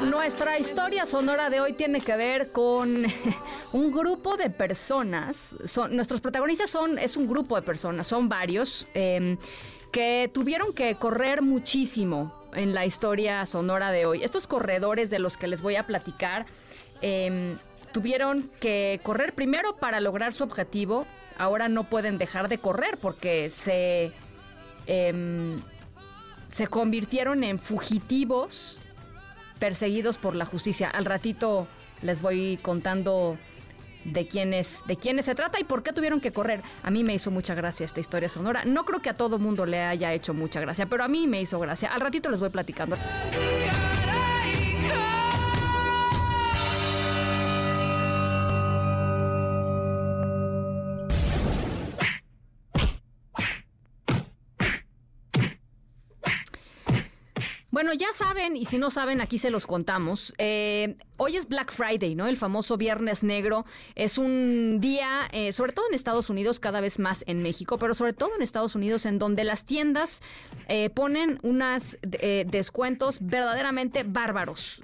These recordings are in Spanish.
Nuestra historia sonora de hoy tiene que ver con un grupo de personas. Son, nuestros protagonistas son, es un grupo de personas, son varios, em, que tuvieron que correr muchísimo en la historia sonora de hoy. Estos corredores de los que les voy a platicar em, tuvieron que correr primero para lograr su objetivo. Ahora no pueden dejar de correr porque se, em, se convirtieron en fugitivos perseguidos por la justicia. Al ratito les voy contando de quiénes, de quiénes se trata y por qué tuvieron que correr. A mí me hizo mucha gracia esta historia sonora. No creo que a todo mundo le haya hecho mucha gracia, pero a mí me hizo gracia. Al ratito les voy platicando. Bueno, ya saben, y si no saben, aquí se los contamos. Eh, hoy es Black Friday, ¿no? El famoso Viernes Negro. Es un día, eh, sobre todo en Estados Unidos, cada vez más en México, pero sobre todo en Estados Unidos, en donde las tiendas eh, ponen unos descuentos verdaderamente bárbaros.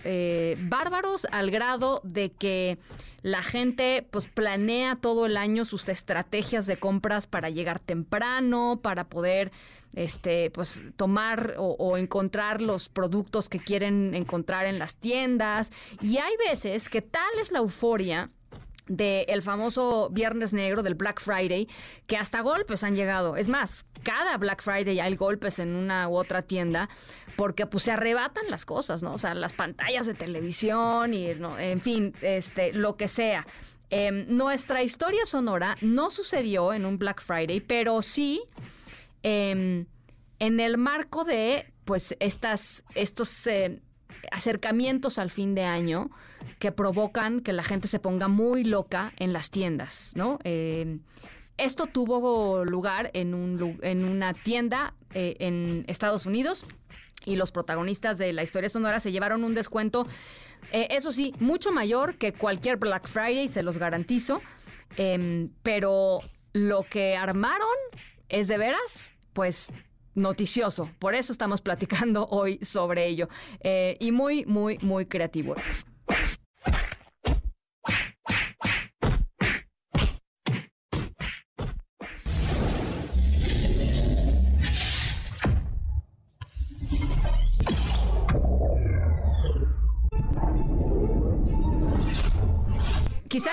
bárbaros al grado de que la gente pues planea todo el año sus estrategias de compras para llegar temprano, para poder este, pues tomar o, encontrar los productos que quieren encontrar en las tiendas. Y hay veces que tal es la euforia del famoso Viernes Negro, del Black Friday, que hasta golpes han llegado. Es más, cada Black Friday hay golpes en una u otra tienda porque pues se arrebatan las cosas, ¿no? O sea, las pantallas de televisión y, en fin, este, lo que sea. Em, nuestra historia sonora no sucedió en un Black Friday, pero sí Em, en el marco de pues estas, estos eh, acercamientos al fin de año que provocan que la gente se ponga muy loca en las tiendas, ¿no? Em, esto tuvo lugar en, un, en una tienda eh, en Estados Unidos y los protagonistas de la historia sonora se llevaron un descuento, eh, eso sí, mucho mayor que cualquier Black Friday, se los garantizo, em, pero lo que armaron es de veras pues noticioso. Por eso estamos platicando hoy sobre ello. Eh, y muy, muy, muy creativo.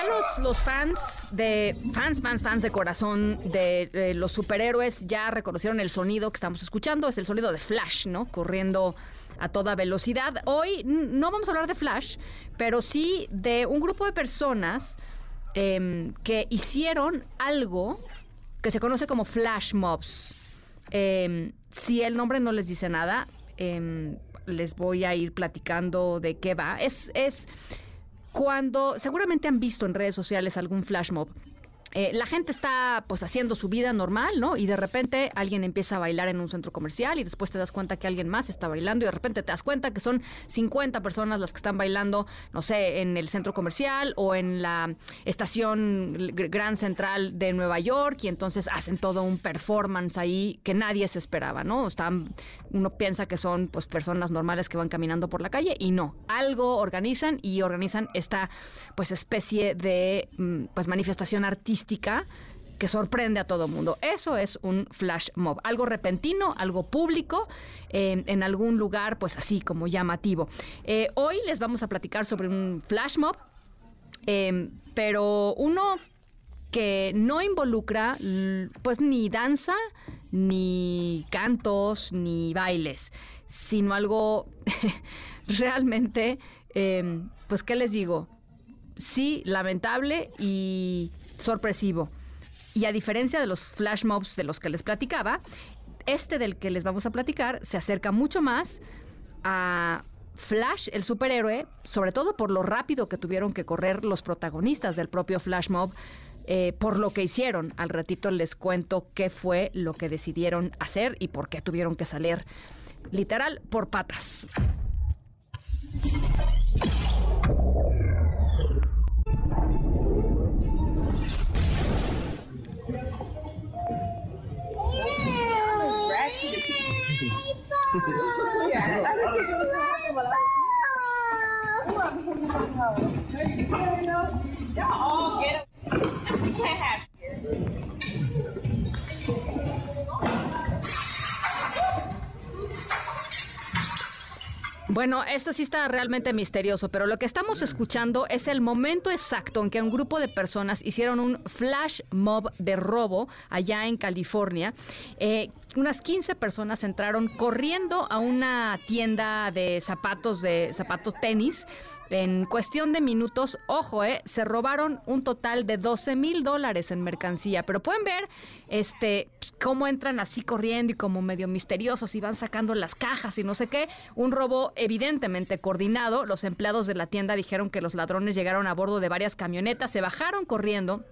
Quizá los, fans de fans, fans, fans de corazón de, los superhéroes ya reconocieron el sonido que estamos escuchando, es el sonido de Flash, ¿no? Corriendo a toda velocidad. Hoy no vamos a hablar de Flash, pero sí de un grupo de personas em, que hicieron algo que se conoce como flash mobs. Em, si el nombre no les dice nada, em, les voy a ir platicando de qué va. Es cuando seguramente han visto en redes sociales algún flash mob eh, la gente está pues haciendo su vida normal, ¿no? Y de repente alguien empieza a bailar en un centro comercial y después te das cuenta que alguien más está bailando y de repente te das cuenta que son 50 personas las que están bailando, no sé, en el centro comercial o en la estación Gran Central de Nueva York y entonces hacen todo un performance ahí que nadie se esperaba, ¿no? Están, uno piensa que son pues personas normales que van caminando por la calle y no, algo organizan y organizan esta pues especie de mm, pues manifestación artística que sorprende a todo mundo. Eso es un flash mob, algo repentino, algo público, en algún lugar, pues así como llamativo. Eh, hoy les vamos a platicar sobre un flash mob, em, pero uno que no involucra pues ni danza, ni cantos, ni bailes, sino algo realmente, em, pues, ¿qué les digo? Sí, lamentable y sorpresivo. Y a diferencia de los flash mobs de los que les platicaba, este del que les vamos a platicar se acerca mucho más a Flash, el superhéroe, sobre todo por lo rápido que tuvieron que correr los protagonistas del propio Flash Mob, eh, por lo que hicieron. Al ratito les cuento qué fue lo que decidieron hacer y por qué tuvieron que salir literal por patas. yeah. Y'all all get up. You can't have Bueno, esto sí está realmente misterioso, pero lo que estamos escuchando es el momento exacto en que un grupo de personas hicieron un flash mob de robo allá en California. Eh, unas 15 personas entraron corriendo a una tienda de zapatos de zapatos tenis en cuestión de minutos, ojo, eh, se robaron un total de 12 mil dólares en mercancía. Pero pueden ver este pues, cómo entran así corriendo y como medio misteriosos y van sacando las cajas y no sé qué. Un robo evidentemente coordinado. Los empleados de la tienda dijeron que los ladrones llegaron a bordo de varias camionetas, se bajaron corriendo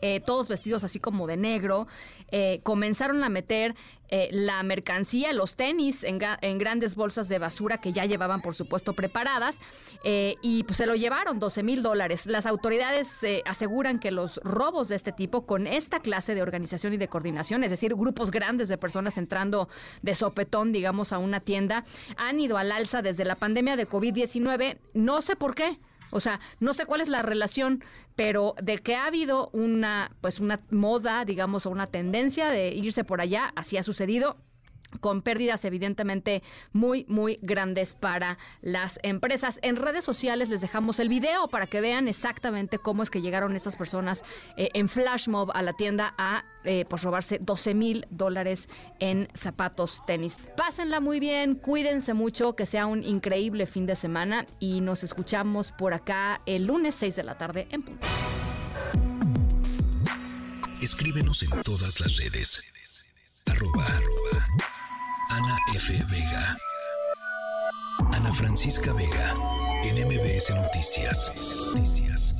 eh, todos vestidos así como de negro, eh, comenzaron a meter eh, la mercancía, los tenis en, grandes bolsas de basura que ya llevaban, por supuesto, preparadas, y pues se lo llevaron 12 mil dólares. Las autoridades aseguran que los robos de este tipo, con esta clase de organización y de coordinación, es decir, grupos grandes de personas entrando de sopetón, digamos, a una tienda, han ido al alza desde la pandemia de COVID-19. No sé por qué. O sea, no sé cuál es la relación, pero de que ha habido una, pues una moda, digamos, o una tendencia de irse por allá, así ha sucedido con pérdidas evidentemente muy, muy grandes para las empresas. En redes sociales les dejamos el video para que vean exactamente cómo es que llegaron estas personas eh, en flash mob a la tienda a eh, pues robarse 12 mil dólares en zapatos tenis. Pásenla muy bien, cuídense mucho, que sea un increíble fin de semana y nos escuchamos por acá el lunes 6 de la tarde en punto. Escríbenos en todas las redes. Arroba, F. Vega. Ana Francisca Vega. En Noticias. Noticias.